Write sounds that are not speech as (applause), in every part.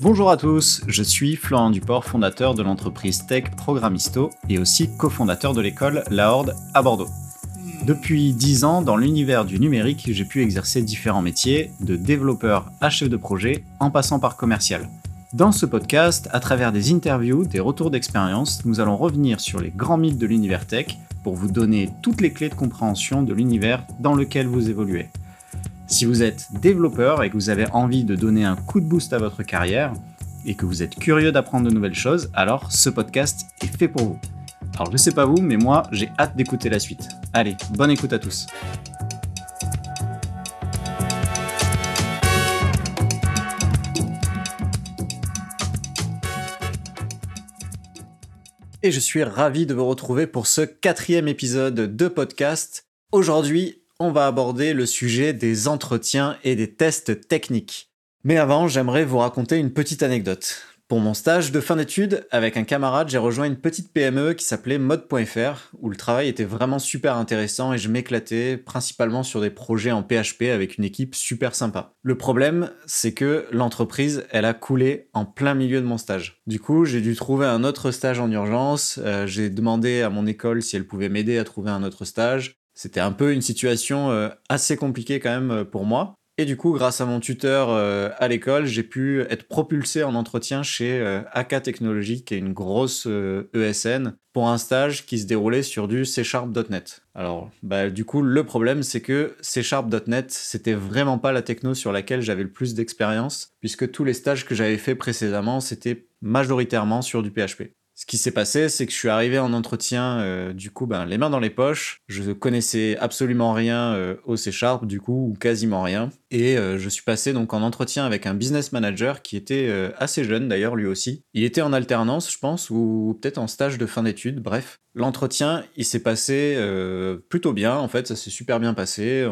Bonjour à tous, je suis Florent Duport, fondateur de l'entreprise Tech Programmisto et aussi cofondateur de l'école La Horde à Bordeaux. Depuis 10 ans, dans l'univers du numérique, j'ai pu exercer différents métiers, de développeur à chef de projet, en passant par commercial. Dans ce podcast, à travers des interviews, des retours d'expérience, nous allons revenir sur les grands mythes de l'univers tech pour vous donner toutes les clés de compréhension de l'univers dans lequel vous évoluez. Si vous êtes développeur et que vous avez envie de donner un coup de boost à votre carrière et que vous êtes curieux d'apprendre de nouvelles choses, alors ce podcast est fait pour vous. Alors je sais pas vous, mais moi j'ai hâte d'écouter la suite. Allez, bonne écoute à tous. Et je suis ravi de vous retrouver pour ce quatrième épisode de podcast. Aujourd'hui, on va aborder le sujet des entretiens et des tests techniques. Mais avant, j'aimerais vous raconter une petite anecdote. Pour mon stage de fin d'études, avec un camarade, j'ai rejoint une petite PME qui s'appelait mode.fr, où le travail était vraiment super intéressant et je m'éclatais principalement sur des projets en PHP avec une équipe super sympa. Le problème, c'est que l'entreprise, elle a coulé en plein milieu de mon stage. Du coup, j'ai dû trouver un autre stage en urgence, euh, j'ai demandé à mon école si elle pouvait m'aider à trouver un autre stage, c'était un peu une situation euh, assez compliquée quand même euh, pour moi. Et du coup, grâce à mon tuteur euh, à l'école, j'ai pu être propulsé en entretien chez AK Technologies, qui est une grosse ESN, e pour un stage qui se déroulait sur du C Sharp.net. Alors, bah, du coup, le problème, c'est que C Sharp.net, c'était vraiment pas la techno sur laquelle j'avais le plus d'expérience, puisque tous les stages que j'avais fait précédemment, c'était majoritairement sur du PHP. Ce qui s'est passé, c'est que je suis arrivé en entretien, euh, du coup, ben, les mains dans les poches. Je connaissais absolument rien euh, au C Sharp, du coup, ou quasiment rien. Et euh, je suis passé donc en entretien avec un business manager qui était assez jeune d'ailleurs, lui aussi. Il était en alternance, je pense, ou peut-être en stage de fin d'études, bref. L'entretien, il s'est passé plutôt bien, en fait, ça s'est super bien passé.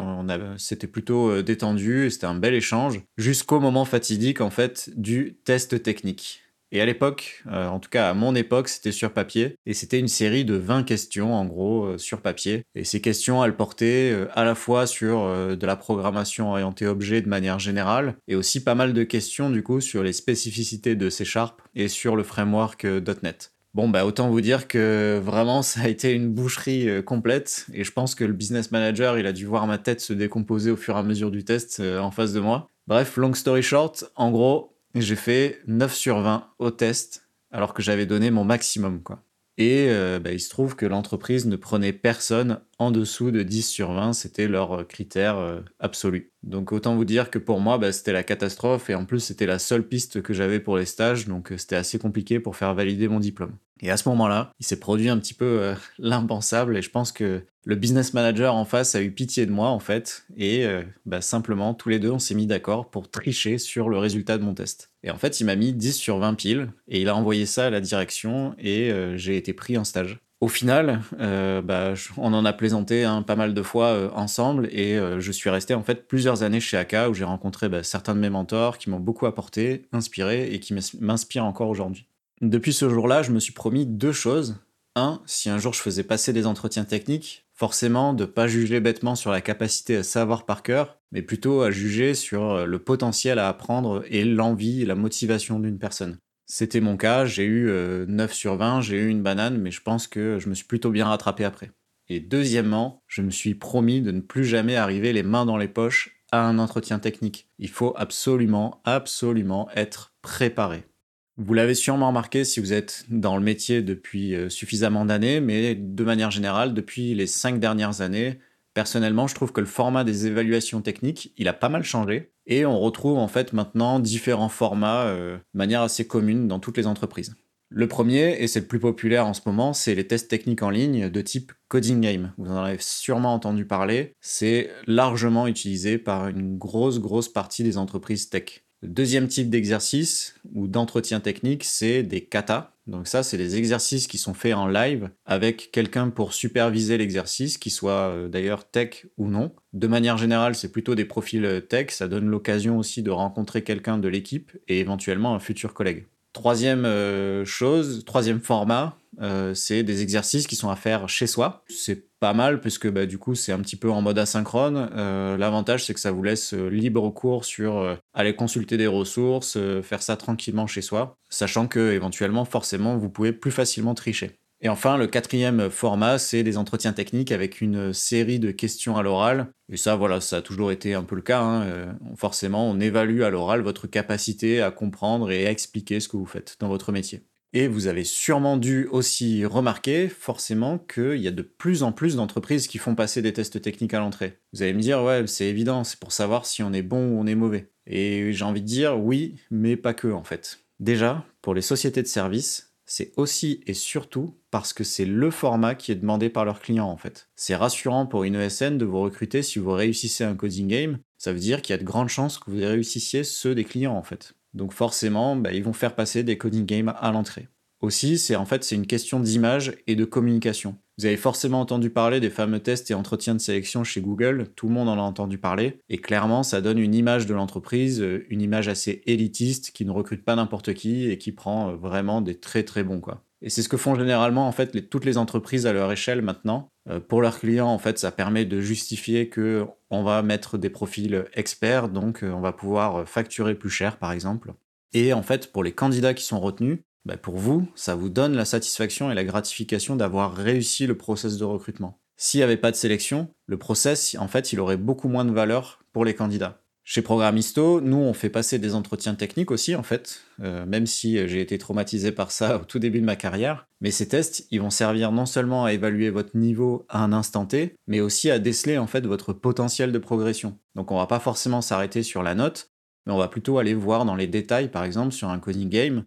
C'était plutôt détendu, c'était un bel échange, jusqu'au moment fatidique, en fait, du test technique. Et à l'époque, euh, en tout cas à mon époque, c'était sur papier. Et c'était une série de 20 questions, en gros, euh, sur papier. Et ces questions, elles portaient euh, à la fois sur de la programmation orientée objet de manière générale, et aussi pas mal de questions, du coup, sur les spécificités de C Sharp et sur le framework .NET. Bon, bah autant vous dire que vraiment, ça a été une boucherie complète. Et je pense que le business manager, il a dû voir ma tête se décomposer au fur et à mesure du test en face de moi. Bref, long story short, en gros, j'ai fait 9 sur 20 au test, alors que j'avais donné mon maximum, quoi. Et euh, bah, il se trouve que l'entreprise ne prenait personne en dessous de 10 sur 20, c'était leur critère euh, absolu. Donc autant vous dire que pour moi, bah, c'était la catastrophe, et en plus c'était la seule piste que j'avais pour les stages, donc euh, c'était assez compliqué pour faire valider mon diplôme. Et à ce moment-là, il s'est produit un petit peu (laughs) l'impensable, et je pense que le business manager en face a eu pitié de moi en fait, et euh, bah, simplement tous les deux on s'est mis d'accord pour tricher sur le résultat de mon test. Et en fait il m'a mis 10 sur 20 piles, et il a envoyé ça à la direction, et euh, j'ai été pris en stage. Au final, euh, bah, on en a plaisanté hein, pas mal de fois ensemble et je suis resté en fait plusieurs années chez AK où j'ai rencontré bah, certains de mes mentors qui m'ont beaucoup apporté, inspiré et qui m'inspirent encore aujourd'hui. Depuis ce jour-là, je me suis promis deux choses. Un, si un jour je faisais passer des entretiens techniques, forcément de pas juger bêtement sur la capacité à savoir par cœur, mais plutôt à juger sur euh, le potentiel à apprendre et l'envie et la motivation d'une personne. C'était mon cas, j'ai eu 9 euh, sur 20, j'ai eu une banane, mais je pense que je me suis plutôt bien rattrapé après. Et deuxièmement, je me suis promis de ne plus jamais arriver les mains dans les poches à un entretien technique. Il faut absolument, absolument être préparé. Vous l'avez sûrement remarqué si vous êtes dans le métier depuis euh, suffisamment d'années, mais de manière générale, depuis les cinq dernières années, personnellement, je trouve que le format des évaluations techniques, il a pas mal changé. Et on retrouve en fait maintenant différents formats euh, de manière assez commune dans toutes les entreprises. Le premier, et c'est le plus populaire en ce moment, c'est les tests techniques en ligne de type Coding Game. Vous en avez sûrement entendu parler. C'est largement utilisé par une grosse, grosse partie des entreprises tech. Deuxième type d'exercice ou d'entretien technique, c'est des katas. Donc ça, c'est des exercices qui sont faits en live avec quelqu'un pour superviser l'exercice, qui soit euh, d'ailleurs tech ou non. De manière générale, c'est plutôt des profils euh, tech. Ça donne l'occasion aussi de rencontrer quelqu'un de l'équipe et éventuellement un futur collègue. Troisième euh, chose, troisième format, euh, c'est des exercices qui sont à faire chez soi. C'est pas mal puisque bah, du coup c'est un petit peu en mode asynchrone. Euh, l'avantage c'est que ça vous laisse libre cours sur aller consulter des ressources, faire ça tranquillement chez soi, sachant que éventuellement forcément vous pouvez plus facilement tricher. Et enfin, le quatrième format, c'est des entretiens techniques avec une série de questions à l'oral. Et ça, voilà, ça a toujours été un peu le cas. Hein. Euh, forcément, on évalue à l'oral votre capacité à comprendre et à expliquer ce que vous faites dans votre métier. Et vous avez sûrement dû aussi remarquer, forcément, qu'il y a de plus en plus d'entreprises qui font passer des tests techniques à l'entrée. Vous allez me dire, ouais, c'est évident, c'est pour savoir si on est bon ou on est mauvais. Et j'ai envie de dire, oui, mais pas que, en fait. Déjà, pour les sociétés de services, c'est aussi et surtout parce que c'est le format qui est demandé par leurs clients en fait. C'est rassurant pour une ESN de vous recruter si vous réussissez un coding game, ça veut dire qu'il y a de grandes chances que vous réussissiez ceux des clients en fait. Donc forcément, bah, ils vont faire passer des coding games à l'entrée. Aussi, c'est en fait une question d'image et de communication. Vous avez forcément entendu parler des fameux tests et entretiens de sélection chez Google, tout le monde en a entendu parler, et clairement ça donne une image de l'entreprise, euh, une image assez élitiste qui ne recrute pas n'importe qui et qui prend euh, vraiment des très très bons quoi. Et c'est ce que font généralement en fait toutes les entreprises à leur échelle maintenant. Euh, pour leurs clients, en fait, ça permet de justifier que on va mettre des profils experts, donc on va pouvoir facturer plus cher, par exemple. Et en fait, pour les candidats qui sont retenus, bah, pour vous, ça vous donne la satisfaction et la gratification d'avoir réussi le process de recrutement. S'il n'y avait pas de sélection, le process, en fait, il aurait beaucoup moins de valeur pour les candidats. Chez Programisto, nous, on fait passer des entretiens techniques aussi, en fait, euh, même si j'ai été traumatisé par ça au tout début de ma carrière. Mais ces tests, ils vont servir non seulement à évaluer votre niveau à un instant T, mais aussi à déceler, en fait, votre potentiel de progression. Donc on va pas forcément s'arrêter sur la note, mais on va plutôt aller voir dans les détails, par exemple, sur un coding game,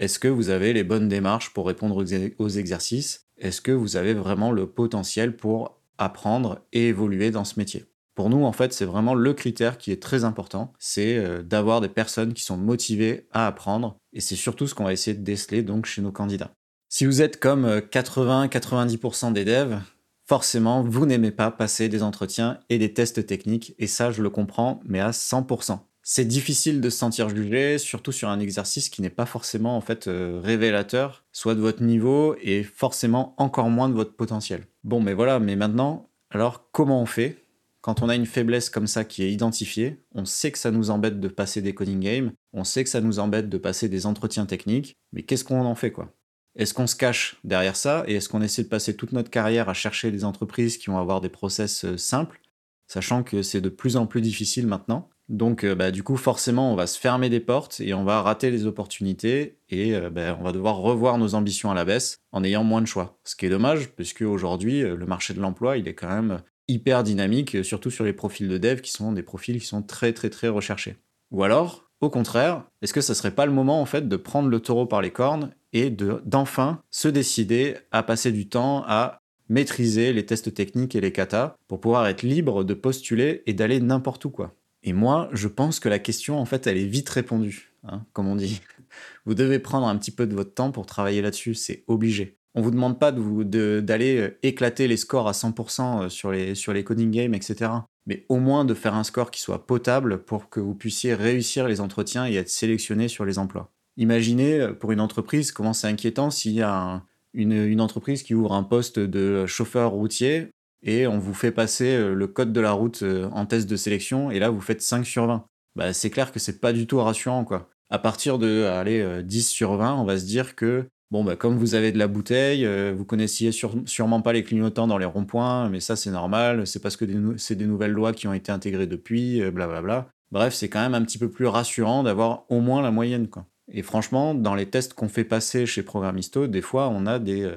est-ce que vous avez les bonnes démarches pour répondre aux exercices? Est-ce que vous avez vraiment le potentiel pour apprendre et évoluer dans ce métier? Pour nous, en fait, c'est vraiment le critère qui est très important, c'est euh, d'avoir des personnes qui sont motivées à apprendre, et c'est surtout ce qu'on va essayer de déceler chez nos candidats. Si vous êtes comme 80-90% euh, des devs, forcément, vous n'aimez pas passer des entretiens et des tests techniques, et ça, je le comprends, mais à 100% c'est difficile de se sentir jugé, surtout sur un exercice qui n'est pas forcément en fait euh, révélateur, soit de votre niveau et forcément encore moins de votre potentiel. Bon, mais voilà, mais maintenant, alors comment on fait? Quand on a une faiblesse comme ça qui est identifiée On sait que ça nous embête de passer des coding games, on sait que ça nous embête de passer des entretiens techniques, mais qu'est-ce qu'on en fait quoi? Est-ce qu'on se cache derrière ça et est-ce qu'on essaie de passer toute notre carrière à chercher des entreprises qui vont avoir des process euh, simples, sachant que c'est de plus en plus difficile maintenant? Donc, euh, bah, du coup, forcément, on va se fermer des portes et on va rater les opportunités et euh, bah, on va devoir revoir nos ambitions à la baisse en ayant moins de choix. Ce qui est dommage, puisque aujourd'hui, euh, le marché de l'emploi, il est quand même hyper dynamique, surtout sur les profils de dev qui sont des profils qui sont très, très, très recherchés. Ou alors, au contraire, est-ce que ça serait pas le moment en fait de prendre le taureau par les cornes et d'enfin se décider à passer du temps à maîtriser les tests techniques et les katas pour pouvoir être libre de postuler et d'aller n'importe où quoi? Et moi, je pense que la question, en fait, elle est vite répondue, hein, comme on dit. (laughs) Vous devez prendre un petit peu de votre temps pour travailler là-dessus, c'est obligé. On vous demande pas d'aller euh, éclater les scores à 100% euh, sur les, coding games, etc. Mais au moins de faire un score qui soit potable pour que vous puissiez réussir les entretiens et être sélectionné sur les emplois. Imaginez euh, pour une entreprise comment c'est inquiétant s'il y a une, entreprise qui ouvre un poste de chauffeur routier et on vous fait passer euh, le code de la route euh, en test de sélection et là vous faites 5 sur 20. Bah, c'est clair que c'est pas du tout rassurant quoi. À partir de allez, 10 euh, sur 20, on va se dire que bon bah comme vous avez de la bouteille, vous connaissiez sûrement pas les clignotants dans les ronds-points, mais ça c'est normal, c'est parce que c'est des nouvelles lois qui ont été intégrées depuis, blablabla. Bref, c'est quand même un petit peu plus rassurant d'avoir au moins la moyenne quoi. Et franchement, dans les tests qu'on fait passer chez Programisto, des fois on a des,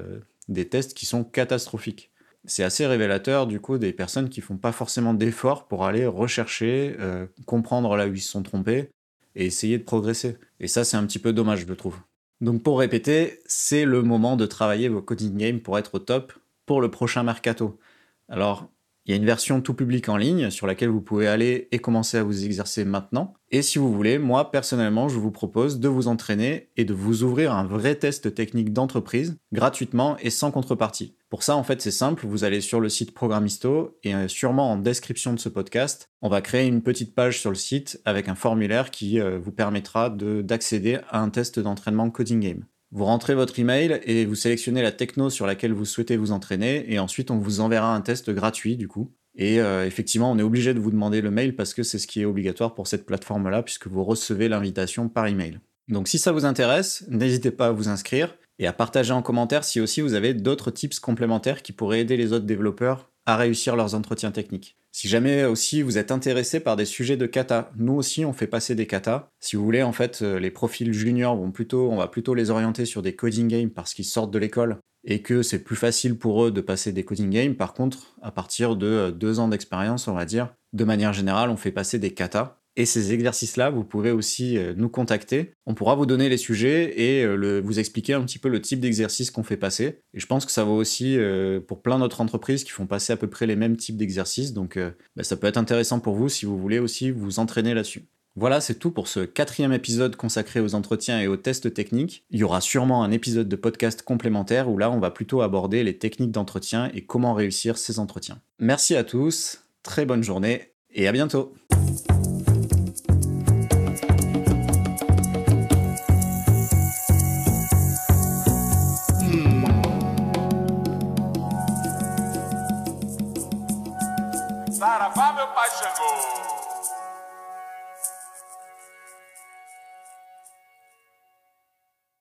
des tests qui sont catastrophiques c'est assez révélateur du coup des personnes qui font pas forcément d'efforts pour aller rechercher, euh, comprendre là où ils se sont trompés et essayer de progresser. Et ça, c'est un petit peu dommage, je trouve. Donc pour répéter, c'est le moment de travailler vos coding games pour être au top pour le prochain mercato. Alors, Il y a une version tout public en ligne sur laquelle vous pouvez aller et commencer à vous exercer maintenant. Et si vous voulez, moi personnellement, je vous propose de vous entraîner et de vous ouvrir un vrai test technique d'entreprise gratuitement et sans contrepartie. Pour ça, en fait, c'est simple, vous allez sur le site Programmisto et euh, sûrement en description de ce podcast, on va créer une petite page sur le site avec un formulaire qui euh, vous permettra d'accéder à un test d'entraînement Coding Game. Vous rentrez votre email et vous sélectionnez la techno sur laquelle vous souhaitez vous entraîner et ensuite on vous enverra un test gratuit du coup. Et euh, effectivement, on est obligé de vous demander le mail parce que c'est ce qui est obligatoire pour cette plateforme-là puisque vous recevez l'invitation par email. Donc si ça vous intéresse, n'hésitez pas à vous inscrire et à partager en commentaire si aussi vous avez d'autres tips complémentaires qui pourraient aider les autres développeurs à réussir leurs entretiens techniques. Si jamais aussi vous êtes intéressé par des sujets de kata, nous aussi on fait passer des kata. Si vous voulez, en fait, euh, les profils juniors vont plutôt, on va plutôt les orienter sur des coding games parce qu'ils sortent de l'école et que c'est plus facile pour eux de passer des coding games. Par contre, à partir de euh, deux ans d'expérience, on va dire, de manière générale, on fait passer des katas. Et ces exercices-là, vous pouvez aussi euh, nous contacter. On pourra vous donner les sujets et euh, vous expliquer un petit peu le type d'exercice qu'on fait passer. Et je pense que ça vaut aussi euh, pour plein d'autres entreprises qui font passer à peu près les mêmes types d'exercices. Donc bah, ça peut être intéressant pour vous si vous voulez aussi vous entraîner là-dessus. Voilà, c'est tout pour ce quatrième épisode consacré aux entretiens et aux tests techniques. Il y aura sûrement un épisode de podcast complémentaire où là, on va plutôt aborder les techniques d'entretien et comment réussir ces entretiens. Merci à tous, très bonne journée et à bientôt.